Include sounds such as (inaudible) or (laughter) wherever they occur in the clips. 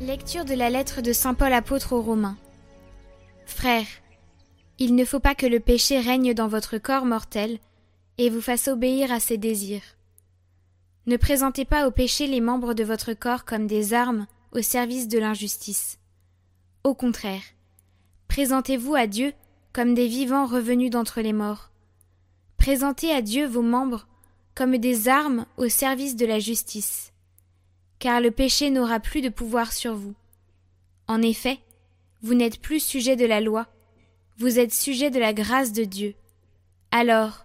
Lecture de la lettre de Saint Paul apôtre aux Romains. Frères, il ne faut pas que le péché règne dans votre corps mortel et vous fasse obéir à ses désirs. Ne présentez pas au péché les membres de votre corps comme des armes au service de l'injustice. Au contraire, présentez-vous à Dieu comme des vivants revenus d'entre les morts. Présentez à Dieu vos membres comme des armes au service de la justice car le péché n'aura plus de pouvoir sur vous. En effet, vous n'êtes plus sujet de la loi, vous êtes sujet de la grâce de Dieu. Alors,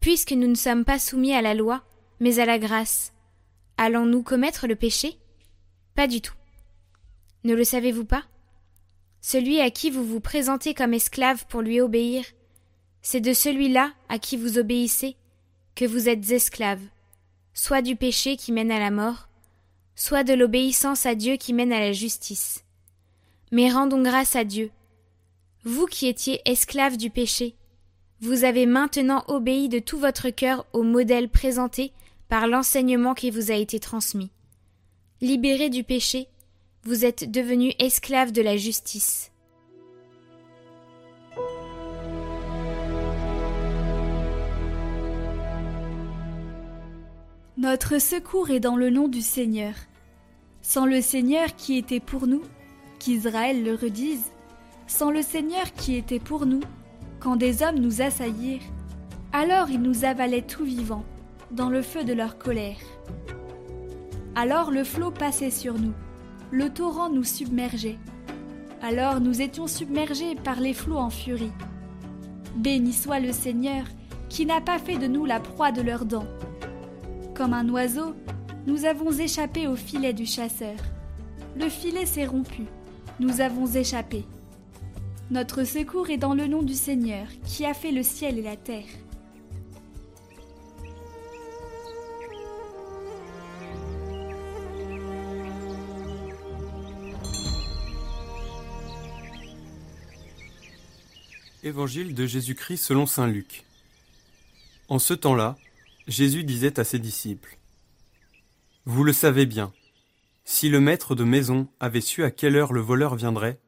puisque nous ne sommes pas soumis à la loi, mais à la grâce, allons-nous commettre le péché? Pas du tout. Ne le savez-vous pas? Celui à qui vous vous présentez comme esclave pour lui obéir, c'est de celui-là à qui vous obéissez que vous êtes esclave, soit du péché qui mène à la mort, soit de l'obéissance à Dieu qui mène à la justice. Mais rendons grâce à Dieu. Vous qui étiez esclaves du péché, vous avez maintenant obéi de tout votre cœur au modèle présenté par l'enseignement qui vous a été transmis. Libérés du péché, vous êtes devenus esclaves de la justice. Notre secours est dans le nom du Seigneur. Sans le Seigneur qui était pour nous, qu'Israël le redise, sans le Seigneur qui était pour nous, quand des hommes nous assaillirent, alors ils nous avalaient tout vivants, dans le feu de leur colère. Alors le flot passait sur nous, le torrent nous submergeait. Alors nous étions submergés par les flots en furie. Béni soit le Seigneur, qui n'a pas fait de nous la proie de leurs dents. Comme un oiseau, nous avons échappé au filet du chasseur. Le filet s'est rompu. Nous avons échappé. Notre secours est dans le nom du Seigneur, qui a fait le ciel et la terre. Évangile de Jésus-Christ selon Saint Luc. En ce temps-là, Jésus disait à ses disciples Vous le savez bien, si le maître de maison avait su à quelle heure le voleur viendrait,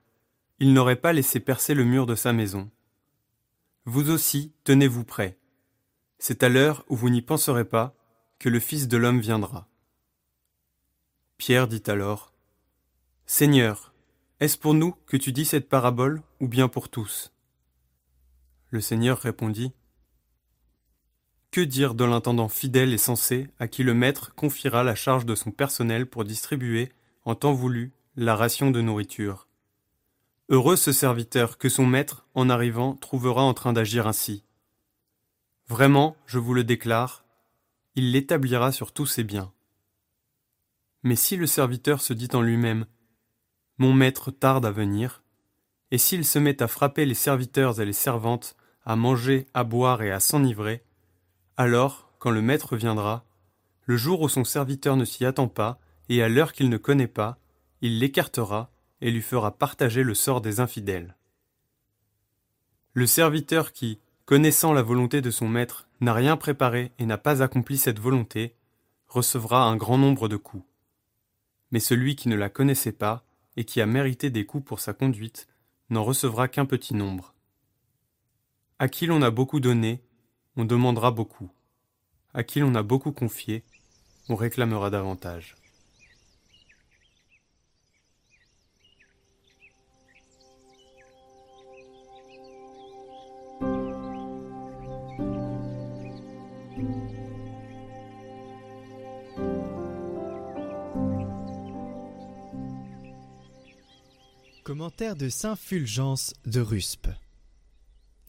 il n'aurait pas laissé percer le mur de sa maison. Vous aussi, tenez-vous prêts. C'est à l'heure où vous n'y penserez pas que le Fils de l'homme viendra. Pierre dit alors Seigneur, est-ce pour nous que tu dis cette parabole ou bien pour tous? Le Seigneur répondit que dire de l'intendant fidèle et sensé à qui le maître confiera la charge de son personnel pour distribuer, en temps voulu, la ration de nourriture Heureux ce serviteur que son maître, en arrivant, trouvera en train d'agir ainsi. Vraiment, je vous le déclare, il l'établira sur tous ses biens. Mais si le serviteur se dit en lui-même Mon maître tarde à venir, et s'il se met à frapper les serviteurs et les servantes, à manger, à boire et à s'enivrer, alors, quand le maître viendra, le jour où son serviteur ne s'y attend pas, et à l'heure qu'il ne connaît pas, il l'écartera et lui fera partager le sort des infidèles. Le serviteur qui, connaissant la volonté de son maître, n'a rien préparé et n'a pas accompli cette volonté, recevra un grand nombre de coups. Mais celui qui ne la connaissait pas, et qui a mérité des coups pour sa conduite, n'en recevra qu'un petit nombre. À qui l'on a beaucoup donné, on demandera beaucoup. À qui l'on a beaucoup confié, on réclamera davantage. Commentaire de Saint Fulgence de Ruspe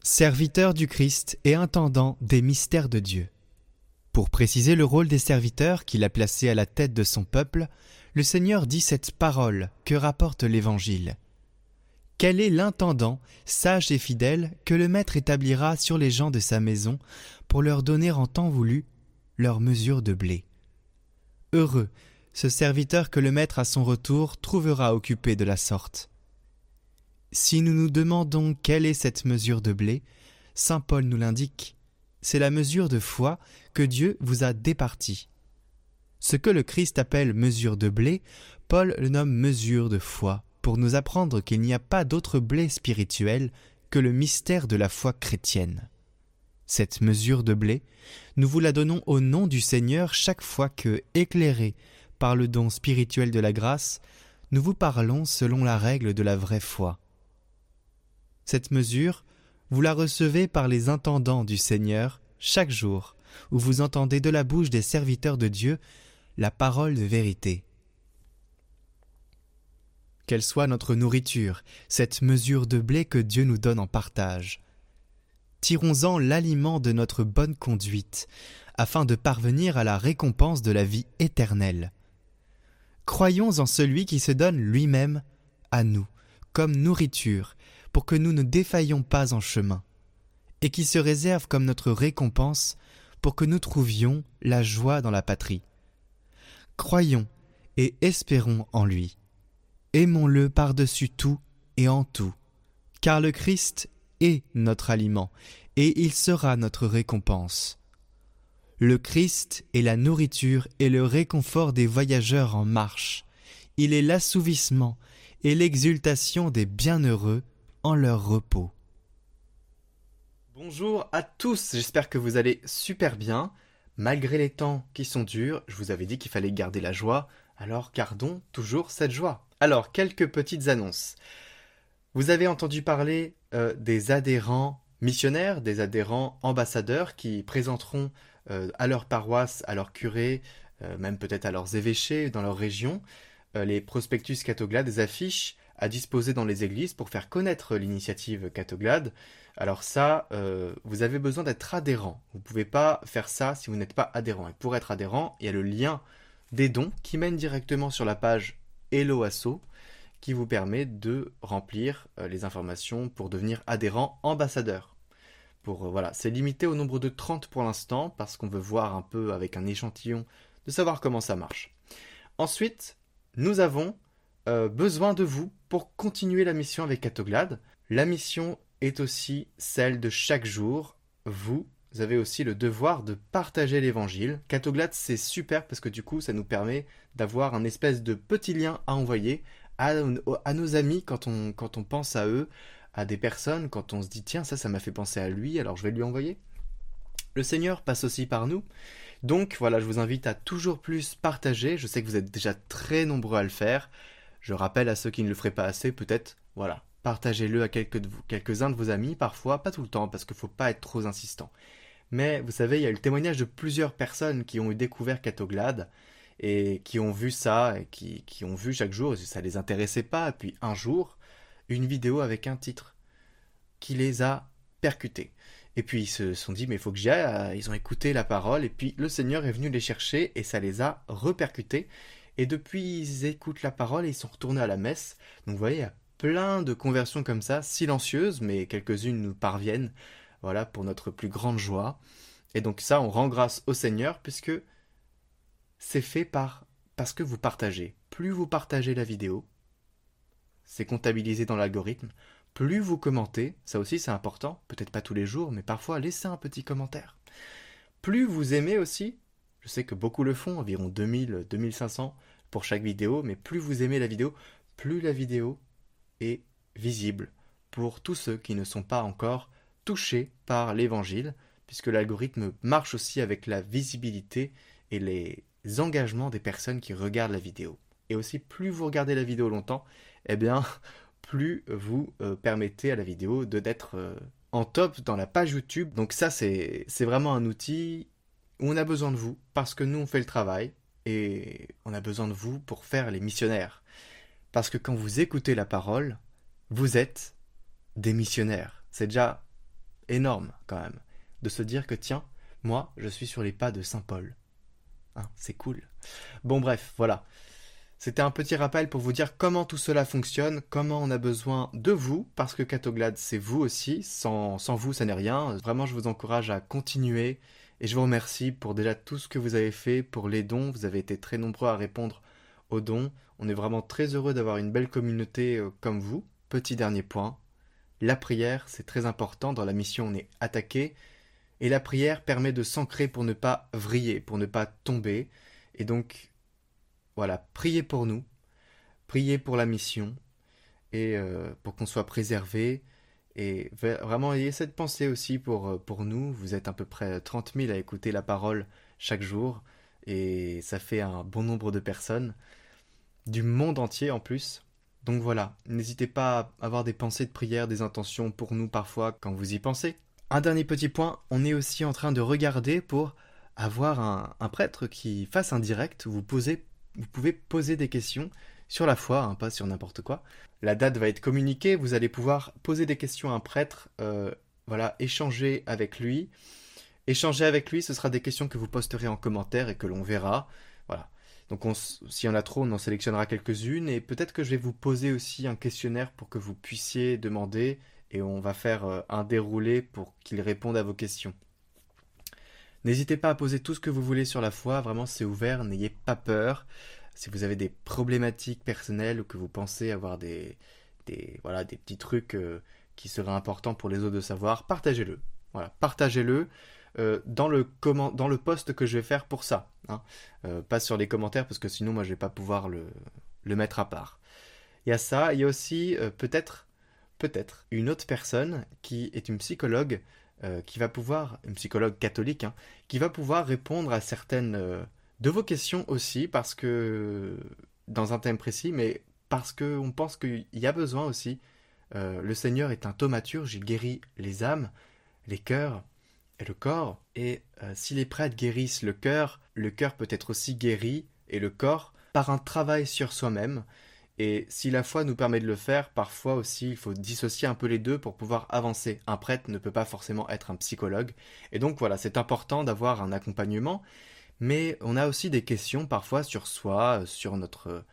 serviteur du Christ et intendant des mystères de Dieu. Pour préciser le rôle des serviteurs qu'il a placés à la tête de son peuple, le Seigneur dit cette parole que rapporte l'Évangile. quel est l'intendant, sage et fidèle, que le maître établira sur les gens de sa maison, pour leur donner en temps voulu leur mesure de blé? Heureux ce serviteur que le maître à son retour trouvera occupé de la sorte. Si nous nous demandons quelle est cette mesure de blé, saint Paul nous l'indique. C'est la mesure de foi que Dieu vous a départie. Ce que le Christ appelle mesure de blé, Paul le nomme mesure de foi, pour nous apprendre qu'il n'y a pas d'autre blé spirituel que le mystère de la foi chrétienne. Cette mesure de blé, nous vous la donnons au nom du Seigneur chaque fois que, éclairés par le don spirituel de la grâce, nous vous parlons selon la règle de la vraie foi. Cette mesure, vous la recevez par les intendants du Seigneur chaque jour, où vous entendez de la bouche des serviteurs de Dieu la parole de vérité. Quelle soit notre nourriture, cette mesure de blé que Dieu nous donne en partage. Tirons-en l'aliment de notre bonne conduite, afin de parvenir à la récompense de la vie éternelle. Croyons en celui qui se donne lui-même à nous, comme nourriture, pour que nous ne défaillions pas en chemin, et qui se réserve comme notre récompense pour que nous trouvions la joie dans la patrie. Croyons et espérons en lui. Aimons-le par-dessus tout et en tout, car le Christ est notre aliment, et il sera notre récompense. Le Christ est la nourriture et le réconfort des voyageurs en marche. Il est l'assouvissement et l'exultation des bienheureux en leur repos. Bonjour à tous, j'espère que vous allez super bien. Malgré les temps qui sont durs, je vous avais dit qu'il fallait garder la joie, alors gardons toujours cette joie. Alors, quelques petites annonces. Vous avez entendu parler euh, des adhérents missionnaires, des adhérents ambassadeurs qui présenteront euh, à leur paroisse, à leur curé, euh, même peut-être à leurs évêchés dans leur région, les prospectus Catoglade, des affiches à disposer dans les églises pour faire connaître l'initiative Catoglade. Alors ça, vous avez besoin d'être adhérent. Vous ne pouvez pas faire ça si vous n'êtes pas adhérent. Et pour être adhérent, il y a le lien des dons qui mène directement sur la page Hello Asso qui vous permet de remplir les informations pour devenir adhérent ambassadeur. Pour, euh, voilà, c'est limité au nombre de 30 pour l'instant parce qu'on veut voir un peu avec un échantillon de savoir comment ça marche. Ensuite, nous avons euh, besoin de vous pour continuer la mission avec Catoglade. La mission est aussi celle de chaque jour. Vous avez aussi le devoir de partager l'évangile. Catoglade, c'est super parce que du coup, ça nous permet d'avoir un espèce de petit lien à envoyer à, à nos amis quand on, quand on pense à eux, à des personnes quand on se dit tiens ça ça m'a fait penser à lui alors je vais lui envoyer. Le Seigneur passe aussi par nous. Donc voilà, je vous invite à toujours plus partager. Je sais que vous êtes déjà très nombreux à le faire. Je rappelle à ceux qui ne le feraient pas assez, peut-être, voilà, partagez-le à quelques-uns de vos amis, parfois, pas tout le temps, parce qu'il ne faut pas être trop insistant. Mais vous savez, il y a eu le témoignage de plusieurs personnes qui ont eu découvert Catoglade et qui ont vu ça et qui, ont vu chaque jour, ça les intéressait pas. Puis un jour, une vidéo avec un titre qui les a percutés. Et puis ils se sont dit mais il faut que j'y aille, ils ont écouté la parole et puis le Seigneur est venu les chercher et ça les a repercutés. Et depuis ils écoutent la parole et ils sont retournés à la messe. Donc vous voyez, il y a plein de conversions comme ça, silencieuses, mais quelques-unes nous parviennent, voilà, pour notre plus grande joie. Et donc ça, on rend grâce au Seigneur puisque c'est fait par parce que vous partagez. Plus vous partagez la vidéo, c'est comptabilisé dans l'algorithme. Plus vous commentez, ça aussi c'est important, peut-être pas tous les jours, mais parfois laissez un petit commentaire. Plus vous aimez aussi, je sais que beaucoup le font, environ 2000, 2500 pour chaque vidéo, mais plus vous aimez la vidéo, plus la vidéo est visible pour tous ceux qui ne sont pas encore touchés par l'évangile, puisque l'algorithme marche aussi avec la visibilité et les engagements des personnes qui regardent la vidéo. Et aussi, plus vous regardez la vidéo longtemps, eh bien, (laughs) plus vous euh, permettez à la vidéo de d'être euh, en top dans la page YouTube. Donc ça, c'est vraiment un outil où on a besoin de vous, parce que nous, on fait le travail, et on a besoin de vous pour faire les missionnaires. Parce que quand vous écoutez la parole, vous êtes des missionnaires. C'est déjà énorme quand même de se dire que tiens, moi, je suis sur les pas de Saint Paul. Hein, c'est cool. Bon bref, voilà. C'était un petit rappel pour vous dire comment tout cela fonctionne, comment on a besoin de vous, parce que Catoglade, c'est vous aussi. Sans, sans vous, ça n'est rien. Vraiment, je vous encourage à continuer. Et je vous remercie pour déjà tout ce que vous avez fait, pour les dons. Vous avez été très nombreux à répondre aux dons. On est vraiment très heureux d'avoir une belle communauté euh, comme vous. Petit dernier point. La prière, c'est très important. Dans la mission, on est attaqué. Et la prière permet de s'ancrer pour ne pas vriller, pour ne pas tomber. Et donc, voilà, priez pour nous, priez pour la mission, et euh, pour qu'on soit préservé. Et vraiment, ayez cette pensée aussi pour, euh, pour nous. Vous êtes à peu près 30 000 à écouter la parole chaque jour, et ça fait un bon nombre de personnes, du monde entier en plus. Donc voilà, n'hésitez pas à avoir des pensées de prière, des intentions pour nous parfois quand vous y pensez. Un dernier petit point, on est aussi en train de regarder pour avoir un, prêtre qui fasse un direct vous posez vous pouvez poser des questions sur la foi, hein, pas sur n'importe quoi. La date va être communiquée, vous allez pouvoir poser des questions à un prêtre, euh, voilà, échanger avec lui. Échanger avec lui, ce sera des questions que vous posterez en commentaire et que l'on verra. Voilà. Donc s'il y en a trop, on en sélectionnera quelques-unes et peut-être que je vais vous poser aussi un questionnaire pour que vous puissiez demander et on va faire euh, un déroulé pour qu'il réponde à vos questions. N'hésitez pas à poser tout ce que vous voulez sur la foi, vraiment c'est ouvert, n'ayez pas peur. Si vous avez des problématiques personnelles ou que vous pensez avoir des, voilà, des petits trucs euh, qui seraient importants pour les autres de savoir, partagez-le. Partagez-le euh, dans, le comment, post que je vais faire pour ça. Hein. Euh, pas sur les commentaires parce que sinon moi je vais pas pouvoir le, mettre à part. Il y a ça, il y a aussi peut-être peut-être une autre personne qui est une psychologue qui va pouvoir, une psychologue catholique, hein, qui va pouvoir répondre à certaines de vos questions aussi, parce que, dans un thème précis, mais parce qu'on pense qu'il y a besoin aussi. Euh, le Seigneur est un thaumaturge, il guérit les âmes, les cœurs et le corps. Et si les prêtres guérissent le cœur, le cœur peut être aussi guéri, et le corps, par un travail sur soi-même. Et si la foi nous permet de le faire, parfois aussi il faut dissocier un peu les deux pour pouvoir avancer. Un prêtre ne peut pas forcément être un psychologue. Et donc voilà, c'est important d'avoir un accompagnement. Mais on a aussi des questions parfois sur soi, sur notre,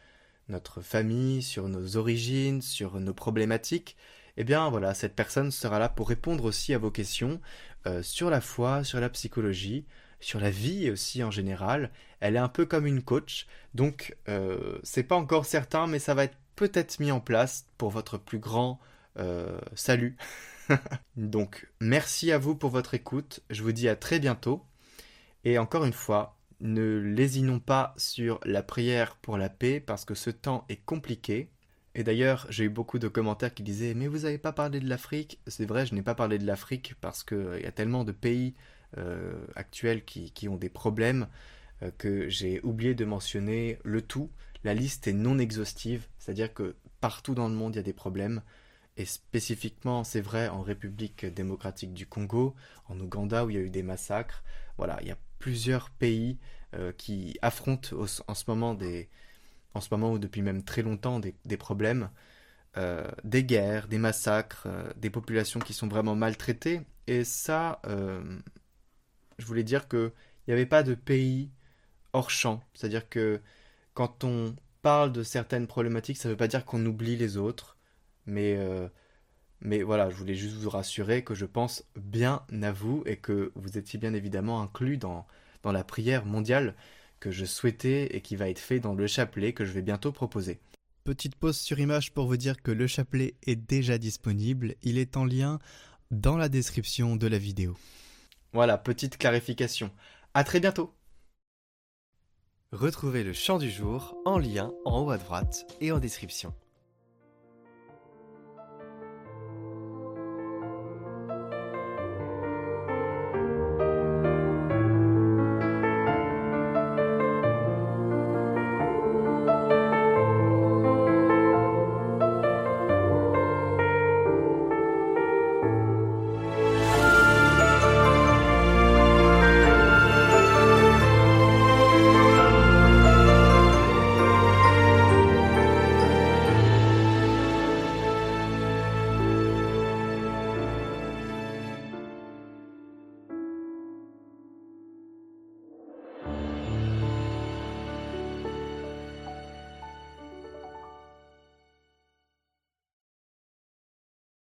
notre famille, sur nos origines, sur nos problématiques. Eh bien voilà, cette personne sera là pour répondre aussi à vos questions euh, sur la foi, sur la psychologie, sur la vie aussi en général. Elle est un peu comme une coach, donc euh, c'est pas encore certain, mais ça va être peut-être mis en place pour votre plus grand euh, salut. (laughs) donc merci à vous pour votre écoute, je vous dis à très bientôt, et encore une fois, ne lésinons pas sur la prière pour la paix parce que ce temps est compliqué. Et d'ailleurs, j'ai eu beaucoup de commentaires qui disaient Mais vous n'avez pas parlé de l'Afrique? C'est vrai, je n'ai pas parlé de l'Afrique parce qu'il y a tellement de pays euh, actuels qui, qui, ont des problèmes euh, que j'ai oublié de mentionner le tout. La liste est non exhaustive, c'est-à-dire que partout dans le monde il y a des problèmes. Et spécifiquement, c'est vrai en République démocratique du Congo, en Ouganda où il y a eu des massacres. Voilà, il y a plusieurs pays euh, qui affrontent en ce moment des, en ce moment ou depuis même très longtemps des, problèmes, euh, des guerres, des massacres, euh, des populations qui sont vraiment maltraitées. Et ça, je voulais dire qu'il n'y avait pas de pays hors champ. C'est-à-dire que quand on parle de certaines problématiques, ça ne veut pas dire qu'on oublie les autres. Mais, mais voilà, je voulais juste vous rassurer que je pense bien à vous et que vous étiez bien évidemment inclus dans, dans la prière mondiale que je souhaitais et qui va être fait dans le chapelet que je vais bientôt proposer. Petite pause sur image pour vous dire que le chapelet est déjà disponible. Il est en lien dans la description de la vidéo. Voilà, petite clarification. À très bientôt. Retrouvez le chant du jour en lien en haut à droite et en description.